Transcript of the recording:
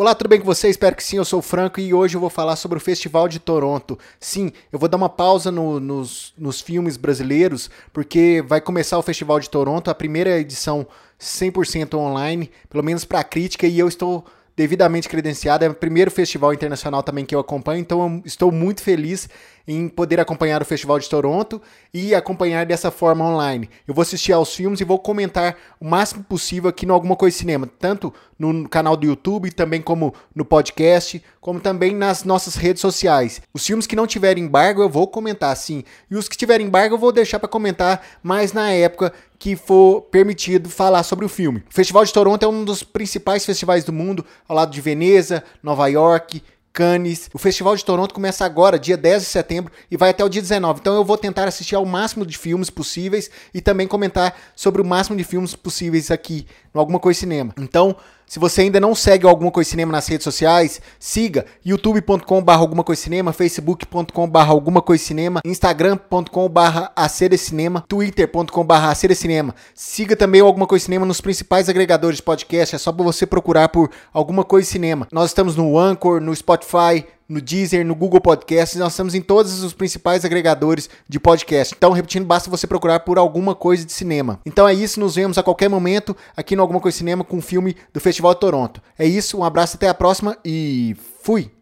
Olá, tudo bem com você? Espero que sim, eu sou o Franco e hoje eu vou falar sobre o Festival de Toronto. Sim, eu vou dar uma pausa no, nos, nos filmes brasileiros, porque vai começar o Festival de Toronto, a primeira edição 100% online, pelo menos para a crítica, e eu estou devidamente credenciado. É o primeiro festival internacional também que eu acompanho, então eu estou muito feliz em poder acompanhar o Festival de Toronto e acompanhar dessa forma online. Eu vou assistir aos filmes e vou comentar o máximo possível aqui no Alguma Coisa Cinema, tanto no canal do YouTube, também como no podcast, como também nas nossas redes sociais. Os filmes que não tiverem embargo eu vou comentar sim, e os que tiverem embargo eu vou deixar para comentar mais na época que for permitido falar sobre o filme. O Festival de Toronto é um dos principais festivais do mundo, ao lado de Veneza, Nova York, Cannes. O Festival de Toronto começa agora, dia 10 de setembro, e vai até o dia 19. Então eu vou tentar assistir ao máximo de filmes possíveis e também comentar sobre o máximo de filmes possíveis aqui no Alguma Coisa Cinema. Então, se você ainda não segue Alguma Coisa Cinema nas redes sociais, siga youtube.com.br Alguma Coisa Cinema, facebook.com.br Alguma Coisa Cinema, instagram.com.br Cinema, twitter.com.br Cinema. Siga também Alguma Coisa Cinema nos principais agregadores de podcast, é só você procurar por Alguma Coisa Cinema. Nós estamos no Anchor, no Spotify, no Deezer, no Google Podcasts, nós estamos em todos os principais agregadores de podcast. Então, repetindo, basta você procurar por alguma coisa de cinema. Então é isso, nos vemos a qualquer momento aqui no Alguma Coisa de Cinema com o filme do Festival de Toronto. É isso, um abraço, até a próxima e fui!